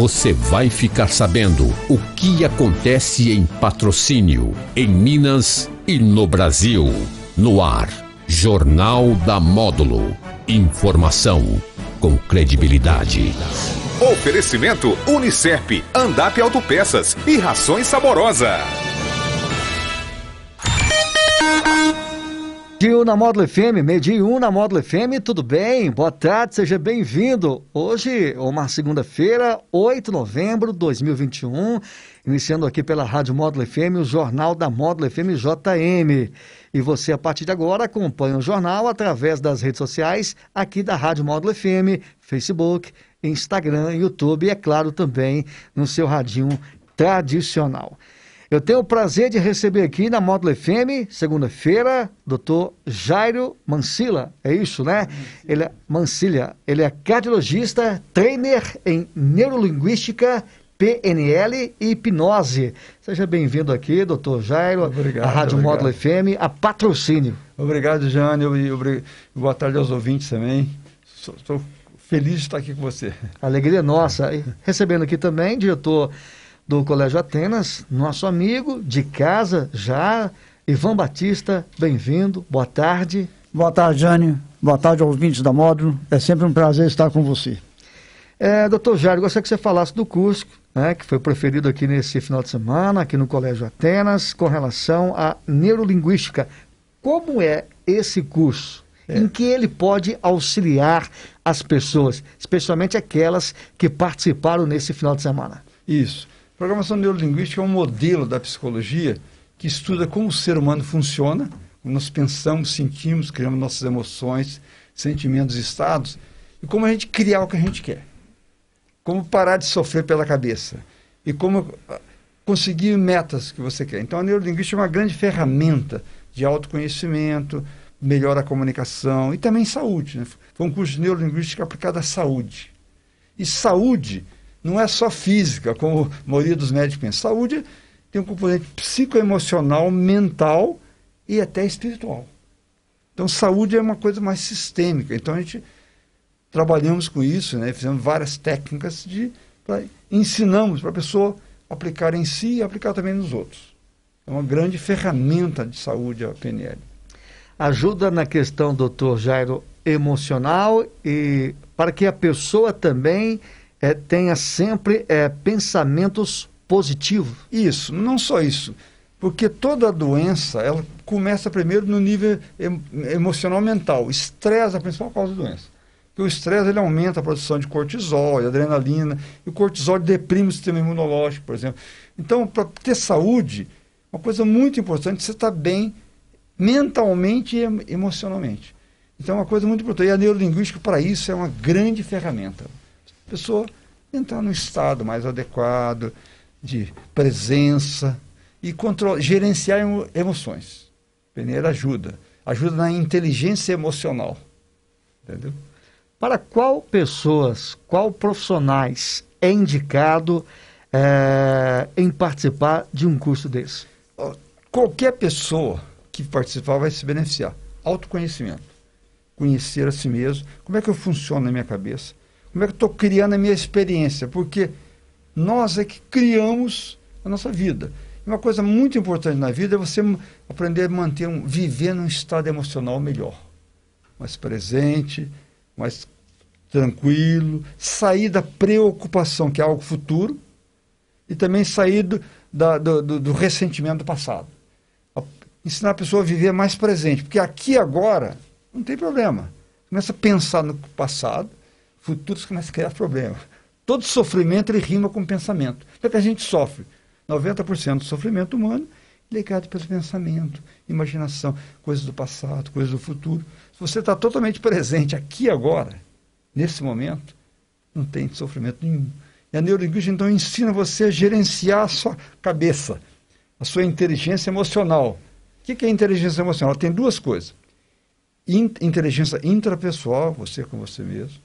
você vai ficar sabendo o que acontece em patrocínio, em Minas e no Brasil. No ar, Jornal da Módulo. Informação com credibilidade. Oferecimento Unicep, Andap Autopeças e Rações Saborosa. Dia na Módulo FM, meio-dia 1 na Módulo FM, tudo bem? Boa tarde, seja bem-vindo. Hoje, uma segunda-feira, 8 de novembro de 2021, iniciando aqui pela Rádio Módulo FM, o Jornal da Módulo FM JM. E você, a partir de agora, acompanha o jornal através das redes sociais aqui da Rádio Módulo FM, Facebook, Instagram, YouTube e, é claro, também no seu radinho tradicional. Eu tenho o prazer de receber aqui na Módulo FM, segunda-feira, doutor Jairo Mancila, é isso, né? Ele é Mancilha, ele é cardiologista, trainer em neurolinguística, PNL e hipnose. Seja bem-vindo aqui, doutor Jairo, Obrigado, a Rádio obrigado. Módulo FM, a patrocínio. Obrigado, Jane, e boa tarde aos ouvintes também. Estou feliz de estar aqui com você. Alegria nossa. E recebendo aqui também, diretor do Colégio Atenas, nosso amigo de casa já, Ivan Batista, bem-vindo, boa tarde. Boa tarde, Jânio. Boa tarde, ouvintes da Módulo. É sempre um prazer estar com você. É, doutor Jairo, gostaria que você falasse do curso né, que foi proferido aqui nesse final de semana, aqui no Colégio Atenas, com relação à neurolinguística. Como é esse curso? Em que ele pode auxiliar as pessoas, especialmente aquelas que participaram nesse final de semana? Isso. Programação neurolinguística é um modelo da psicologia que estuda como o ser humano funciona, como nós pensamos, sentimos, criamos nossas emoções, sentimentos estados, e como a gente criar o que a gente quer. Como parar de sofrer pela cabeça. E como ah, conseguir metas que você quer. Então a neurolinguística é uma grande ferramenta de autoconhecimento, melhora a comunicação e também saúde. Né? Foi um curso de neurolinguística aplicado à saúde. E saúde não é só física, como a maioria dos médicos pensa. Saúde tem um componente psicoemocional, mental e até espiritual. Então, saúde é uma coisa mais sistêmica. Então, a gente trabalhamos com isso, né? fizemos várias técnicas de pra, ensinamos para a pessoa aplicar em si e aplicar também nos outros. É uma grande ferramenta de saúde a PNL. Ajuda na questão, doutor Jairo, emocional e para que a pessoa também eh, tenha sempre eh, pensamentos positivos. Isso, não só isso. Porque toda doença, ela começa primeiro no nível em- emocional mental. Estresse é a principal causa da doença. Porque o estresse ele aumenta a produção de cortisol, de adrenalina, e o cortisol deprime o sistema imunológico, por exemplo. Então, para ter saúde, uma coisa muito importante é você estar bem mentalmente e em- emocionalmente. Então, é uma coisa muito importante. E a neurolinguística, para isso, é uma grande ferramenta. Pessoa entrar num estado mais adequado, de presença e gerenciar emo- emoções. PNL ajuda. Ajuda na inteligência emocional. Entendeu? Para qual pessoas, qual profissionais é indicado eh, em participar de um curso desse? Qualquer pessoa que participar vai se beneficiar. Autoconhecimento. Conhecer a si mesmo. Como é que eu funciono na minha cabeça? Como é que eu estou criando a minha experiência? Porque nós é que criamos a nossa vida. Uma coisa muito importante na vida é você aprender a manter um, viver num estado emocional melhor. Mais presente, mais tranquilo, sair da preocupação, que é algo futuro, e também sair do, da- do, do- do ressentimento do passado. Ensinar a pessoa a viver mais presente, porque aqui agora não tem problema. Começa a pensar no passado, futuro você começa a criar problema. Todo sofrimento ele rima com pensamento. Que, é que a gente sofre? 90% do sofrimento humano ligado pelo pensamento, imaginação, coisas do passado, coisas do futuro. Se você está totalmente presente aqui agora, nesse momento, não tem sofrimento nenhum. E a neurolinguística, então, ensina você a gerenciar a sua cabeça, a sua inteligência emocional. O que é inteligência emocional? Tem duas coisas. In- inteligência intrapessoal, você com você mesmo.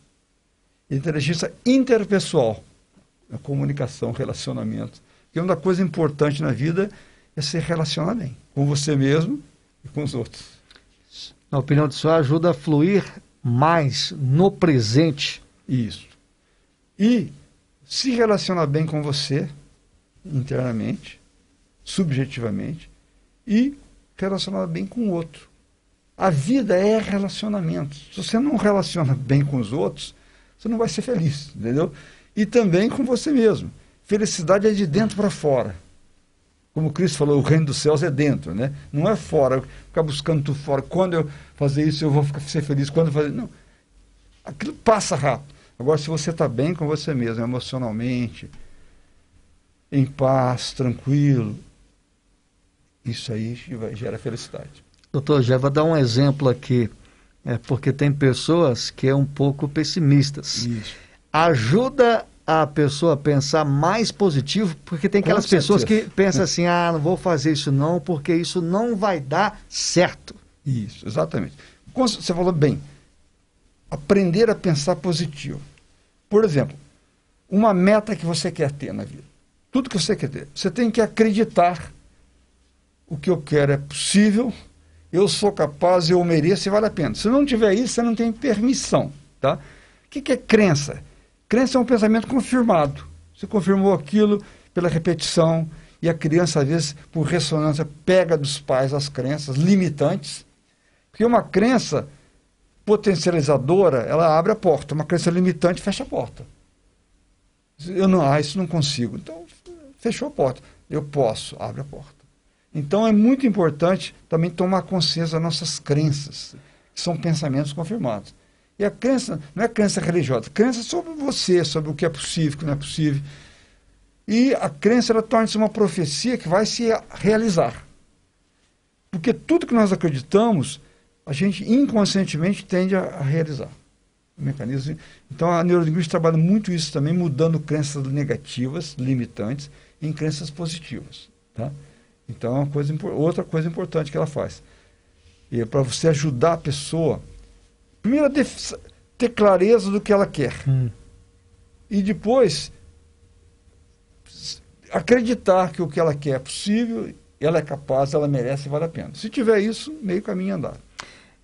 Inteligência interpessoal, a comunicação, relacionamento. Porque uma coisa importante na vida é se relacionar bem, com você mesmo e com os outros. Na opinião do senhor, ajuda a fluir mais no presente. Isso. E se relacionar bem com você, internamente, subjetivamente, e relacionar bem com o outro. A vida é relacionamento. Se você não relaciona bem com os outros, você não vai ser feliz, entendeu? E também com você mesmo. Felicidade é de dentro para fora. Como Cristo falou, o reino dos céus é dentro, né? Não é fora, ficar buscando tudo fora. Quando eu fazer isso, eu vou ficar, ser feliz. Quando eu fazer. Não. Aquilo passa rápido. Agora, se você está bem com você mesmo, emocionalmente, em paz, tranquilo, isso aí gera felicidade. Doutor, já vou dar um exemplo aqui, é porque tem pessoas que é um pouco pessimistas. Isso. Ajuda a pessoa a pensar mais positivo, porque tem aquelas pessoas que pensam assim, ah, não vou fazer isso não, porque isso não vai dar certo. Isso, exatamente. Você falou bem, aprender a pensar positivo. Por exemplo, uma meta que você quer ter na vida. Tudo que você quer ter. Você tem que acreditar o que eu quero é possível, eu sou capaz, eu mereço e vale a pena. Se não tiver isso, você não tem permissão. Tá? O que, que é crença? Crença é um pensamento confirmado. Você confirmou aquilo pela repetição, e a criança, às vezes, por ressonância, pega dos pais as crenças limitantes. Porque uma crença potencializadora, ela abre a porta. Uma crença limitante fecha a porta. Eu não, ah, isso não consigo. Então, fechou a porta. Eu posso, abre a porta. Então, é muito importante também tomar consciência das nossas crenças, que são pensamentos confirmados. E a crença não é crença religiosa, crença sobre você, sobre o que é possível, o que não é possível. E a crença ela torna-se uma profecia que vai se realizar. Porque tudo que nós acreditamos a gente inconscientemente tende a, realizar. O mecanismo. Então a neurolinguística trabalha muito isso também, mudando crenças negativas, limitantes, em crenças positivas. Tá? Então é uma coisa, outra coisa importante que ela faz. E é para você ajudar a pessoa, primeiro a ter clareza do que ela quer. Hum. E depois acreditar que o que ela quer é possível, ela é capaz, ela merece e vale a pena. Se tiver isso, meio caminho andado.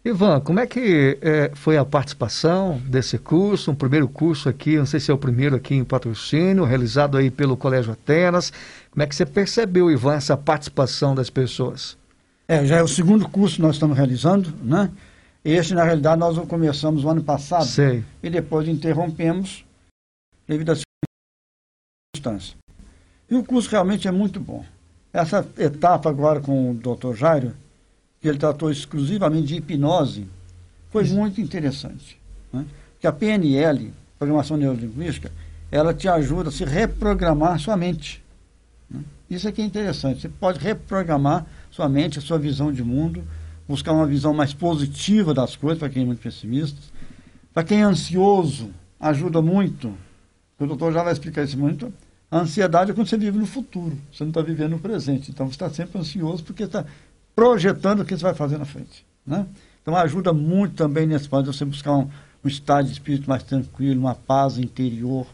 Ivan, como é que é, foi a participação desse curso, um primeiro curso aqui, não sei se é o primeiro aqui em patrocínio, realizado aí pelo Colégio Atenas. Como é que você percebeu, Ivan, essa participação das pessoas? É, já é o segundo curso que nós estamos realizando, né? Este, na realidade, nós começamos o ano passado. Sei. E depois interrompemos devido às circunstâncias. E o curso realmente é muito bom. Essa etapa agora com o Dr. Jairo, que ele tratou exclusivamente de hipnose, foi muito interessante. Né? Porque a PNL, Programação Neurolinguística, ela te ajuda a se reprogramar sua mente. Né? Isso aqui é interessante. Você pode reprogramar sua mente, a sua visão de mundo, buscar uma visão mais positiva das coisas, para quem é muito pessimista. Para quem é ansioso, ajuda muito. O doutor já vai explicar isso muito. A ansiedade é quando você vive no futuro, você não está vivendo no presente. Então você está sempre ansioso porque está projetando o que você vai fazer na frente. Né? Então ajuda muito também nesse ponto você buscar um, um estado de espírito mais tranquilo, uma paz interior,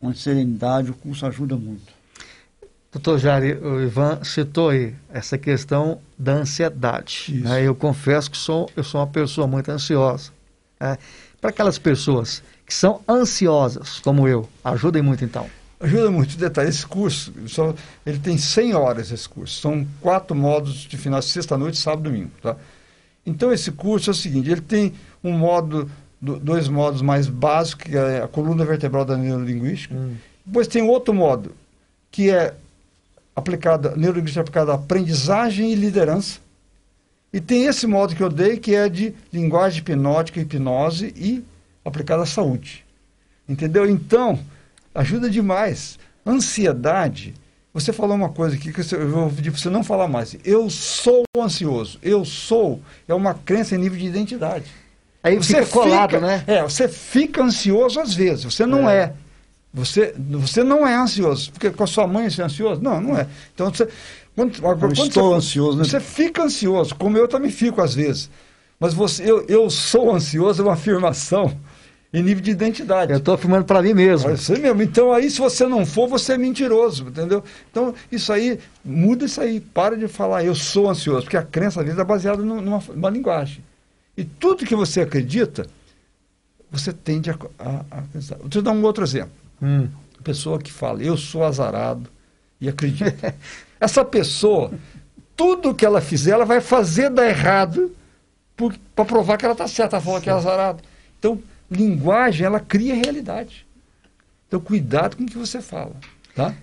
uma serenidade, o curso ajuda muito. Doutor Jari, o Ivan citou aí essa questão da ansiedade. Né? Eu confesso que sou, eu sou uma pessoa muito ansiosa. Né? Para aquelas pessoas que são ansiosas, como eu, ajudem muito então. Ajuda muito. Detalhe, esse curso, só, ele tem 100 horas esse curso. São quatro módulos de final, sexta-noite, sábado e domingo. Tá? Então, esse curso é o seguinte, ele tem um módulo, dois módulos mais básicos, que é a coluna vertebral da neurolinguística. Hum. Depois tem outro módulo, que é aplicada, neurolinguística aplicada à aprendizagem e liderança. E tem esse módulo que eu dei, que é de linguagem hipnótica, hipnose e aplicada à saúde. Entendeu? Então, ajuda demais. Ansiedade, você falou uma coisa aqui que eu vou pedir para você não falar mais. Eu sou ansioso. Eu sou é uma crença em nível de identidade. Aí você fica colado, fica, né? É, você fica ansioso às vezes. Você não é. é. Você, você não é ansioso. Porque com a sua mãe você é ansioso? Não, não é. Então você. Quando, quando estou você, ansioso, né? Você fica ansioso, como eu também fico às vezes. Mas você, eu, eu sou ansioso é uma afirmação em nível de identidade. Eu estou afirmando para mim mesmo. Você mesmo. Então aí, se você não for, você é mentiroso, entendeu? Então, isso aí, muda isso aí. Para de falar, eu sou ansioso, porque a crença, às vezes, é baseada numa, numa linguagem. E tudo que você acredita, você tende a, a, a pensar. Vou te dar um outro exemplo. Hum. Pessoa que fala, eu sou azarado e acredita. Essa pessoa, tudo que ela fizer, ela vai fazer dar errado para provar que ela está certa, ela falou que é azarado. Então, linguagem, ela cria realidade. Então, cuidado com o que você fala, tá?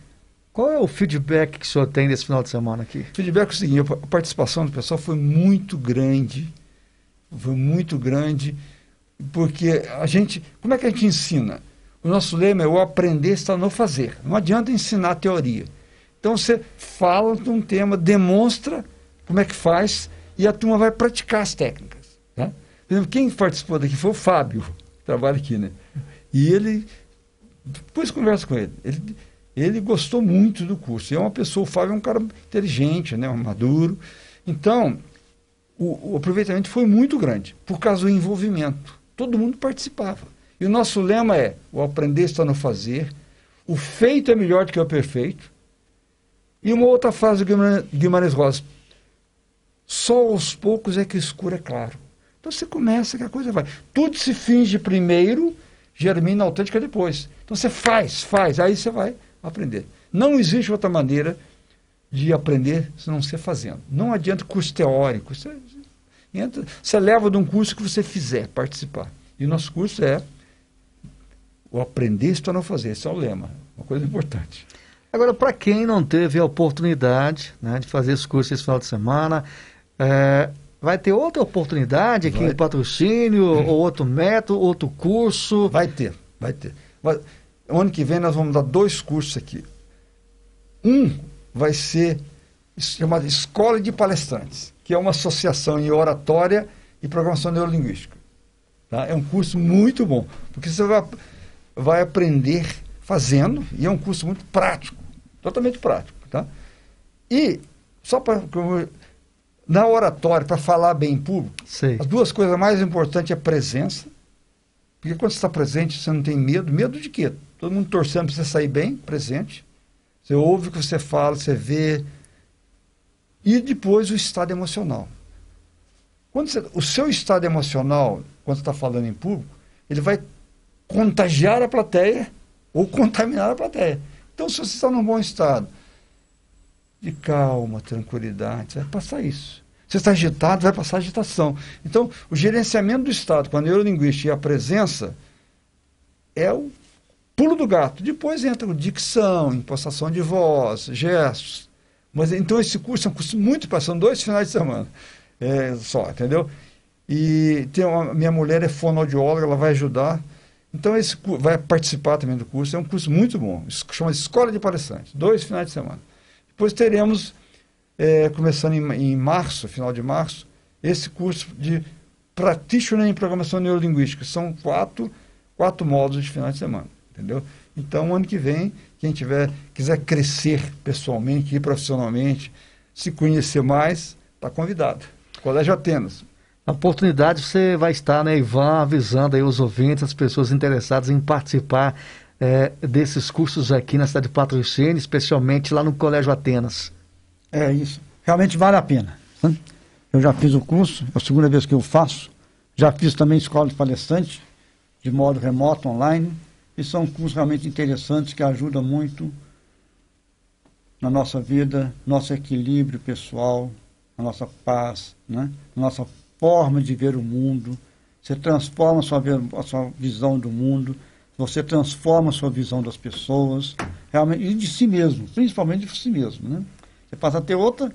Qual é o feedback que o senhor tem nesse final de semana aqui? Feedback é o seguinte, a participação do pessoal foi muito grande, foi muito grande, porque a gente, como é que a gente ensina? O nosso lema é o aprender está no fazer. Não adianta ensinar teoria. Então você fala de um tema, demonstra como é que faz e a turma vai praticar as técnicas. Tá? Quem participou daqui foi o Fábio, trabalha aqui, né? E ele, depois conversa com ele, ele, ele gostou muito do curso. E é uma pessoa, o Fábio é um cara inteligente, né? Maduro. Então, o, o aproveitamento foi muito grande, por causa do envolvimento. Todo mundo participava. E o nosso lema é: o aprender está no fazer, o feito é melhor do que o perfeito. E uma outra frase do Guimarães Rosa: só aos poucos é que o escuro é claro. Então você começa que a coisa vai. Tudo se finge primeiro, germina autêntica depois. Então você faz, faz, aí você vai aprender. Não existe outra maneira de aprender se não ser fazendo. Não adianta curso teórico. Você, entra, você leva de um curso que você fizer participar. E o nosso curso é o aprender se tornar fazer. Esse é o lema. Uma coisa importante. Agora, para quem não teve a oportunidade né, de fazer esse curso esse final de semana, é, vai ter outra oportunidade aqui vai. em patrocínio, ou outro método, outro curso? Vai ter, vai ter. Vai, ano que vem nós vamos dar dois cursos aqui. Um vai ser chamado Escola de Palestrantes, que é uma associação em oratória e programação neurolinguística. Tá? É um curso muito bom, porque você vai, vai aprender fazendo, e é um curso muito prático, totalmente prático. Tá? E, só para na oratória, para falar bem em público, Sei. as duas coisas mais importantes é a presença. Porque quando você está presente, você não tem medo. Medo de quê? Todo mundo torcendo para você sair bem, presente. Você ouve o que você fala, você vê. E depois o estado emocional. Quando você, o seu estado emocional, quando você está falando em público, ele vai contagiar a plateia ou contaminar a plateia. Então, se você está num bom estado, de calma, tranquilidade, vai passar isso. Você está agitado, vai passar agitação. Então, o gerenciamento do Estado com a neurolinguística e a presença é o pulo do gato. Depois entra dicção, impostação de voz, gestos. Mas então esse curso é um curso muito são dois finais de semana é, só, entendeu? E tem uma, minha mulher é fonoaudióloga, ela vai ajudar. Então esse vai participar também do curso. É um curso muito bom. Chama Escola de Palestrantes, dois finais de semana. Depois teremos, é, começando em, em, março, final de março, esse curso de Practitioner em Programação Neurolinguística. São quatro, quatro módulos de final de semana, entendeu? Então, ano que vem, quem tiver, quiser crescer pessoalmente e profissionalmente, se conhecer mais, está convidado. Colégio Atenas. A oportunidade você vai estar, né, Ivan, avisando aí os ouvintes, as pessoas interessadas em participar é, desses cursos aqui na cidade de Patrocínio, especialmente lá no Colégio Atenas. É isso. Realmente vale a pena. Né? Eu já fiz o curso, é a segunda vez que eu faço. Já fiz também escola de palestrante, de modo remoto, online. E são cursos realmente interessantes que ajudam muito na nossa vida, nosso equilíbrio pessoal, na nossa paz, né? nossa forma de ver o mundo. Você transforma a sua, a sua visão do mundo você transforma a sua visão das pessoas realmente, e de si mesmo, principalmente de si mesmo. Né? Você passa a ter outra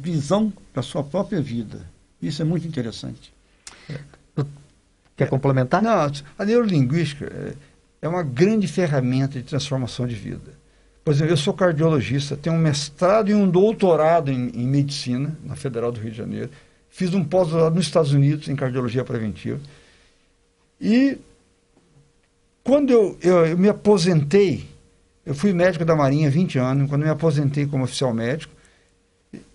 visão da sua própria vida. Isso é muito interessante. Quer complementar? Não, a neurolinguística é, é uma grande ferramenta de transformação de vida. Por exemplo, eu sou cardiologista, tenho um mestrado e um doutorado em, em medicina na Federal do Rio de Janeiro. Fiz um pós-doutorado nos Estados Unidos em cardiologia preventiva. E quando eu, eu, eu, me aposentei, eu fui médico da Marinha há 20 anos, quando eu me aposentei como oficial médico,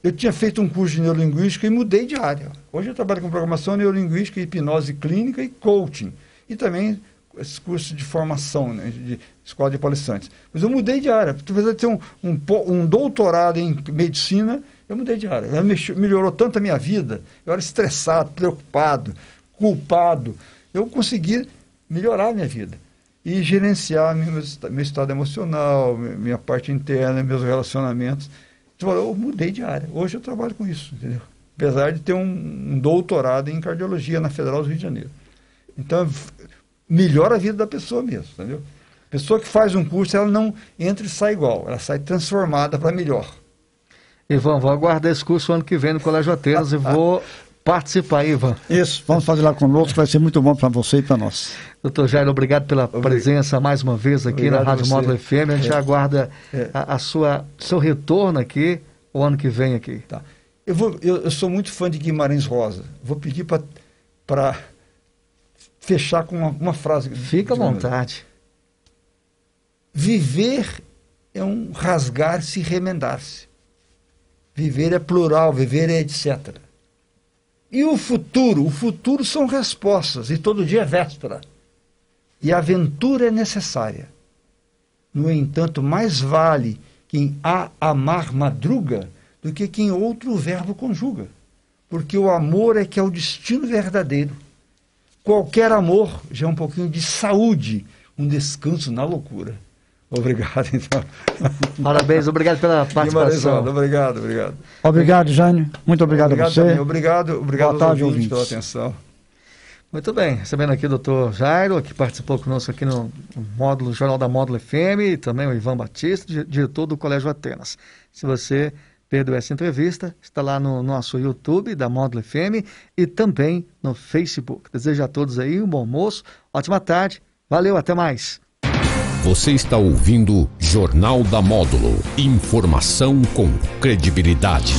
eu tinha feito um curso de neurolinguística e mudei de área. Hoje eu trabalho com programação neurolinguística, hipnose clínica e coaching. E também esse curso de formação, né, de escola de palestrantes. Mas eu mudei de área. Apesar de ter um, um, um doutorado em medicina, eu mudei de área. Melhorou tanto a minha vida. Eu era estressado, preocupado, culpado. Eu consegui melhorar a minha vida. E gerenciar meu, meu estado emocional, minha parte interna, meus relacionamentos. Então, eu mudei de área. Hoje eu trabalho com isso, entendeu? Apesar de ter um, um doutorado em cardiologia na Federal do Rio de Janeiro. Então, melhora a vida da pessoa mesmo, entendeu? Pessoa que faz um curso, ela não entra e sai igual, ela sai transformada para melhor. Ivan, vou aguardar esse curso ano que vem no Colégio Atenas e vou participar, Ivan. Isso, vamos fazer lá conosco, vai ser muito bom para você e para nós. Doutor Jair, obrigado pela obrigado. presença mais uma vez aqui obrigado na Rádio Módulo FM. A gente é. aguarda é. a, a, sua seu retorno aqui o ano que vem aqui. Tá. Eu, vou, eu, eu sou muito fã de Guimarães Rosa. Vou pedir para fechar com uma, uma frase. Fica à vontade. Viver é um rasgar-se e remendar-se. Viver é plural, viver é etc. E o futuro? O futuro são respostas, e todo dia é véspera. E a aventura é necessária. No entanto, mais vale quem a amar madruga do que quem outro verbo conjuga. Porque o amor é que é o destino verdadeiro. Qualquer amor já é um pouquinho de saúde, um descanso na loucura. Obrigado, então. Parabéns, obrigado pela participação. Obrigado, obrigado. Obrigado, Jânio. Muito obrigado, obrigado a você. Também. Obrigado, obrigado Boa tarde, ouvintes, pela atenção. Muito bem, recebendo aqui o doutor Jairo, que participou conosco aqui no módulo Jornal da Módulo FM, e também o Ivan Batista, diretor do Colégio Atenas. Se você perdeu essa entrevista, está lá no nosso YouTube da Módulo FM e também no Facebook. Desejo a todos aí um bom almoço, ótima tarde, valeu, até mais. Você está ouvindo Jornal da Módulo. Informação com credibilidade.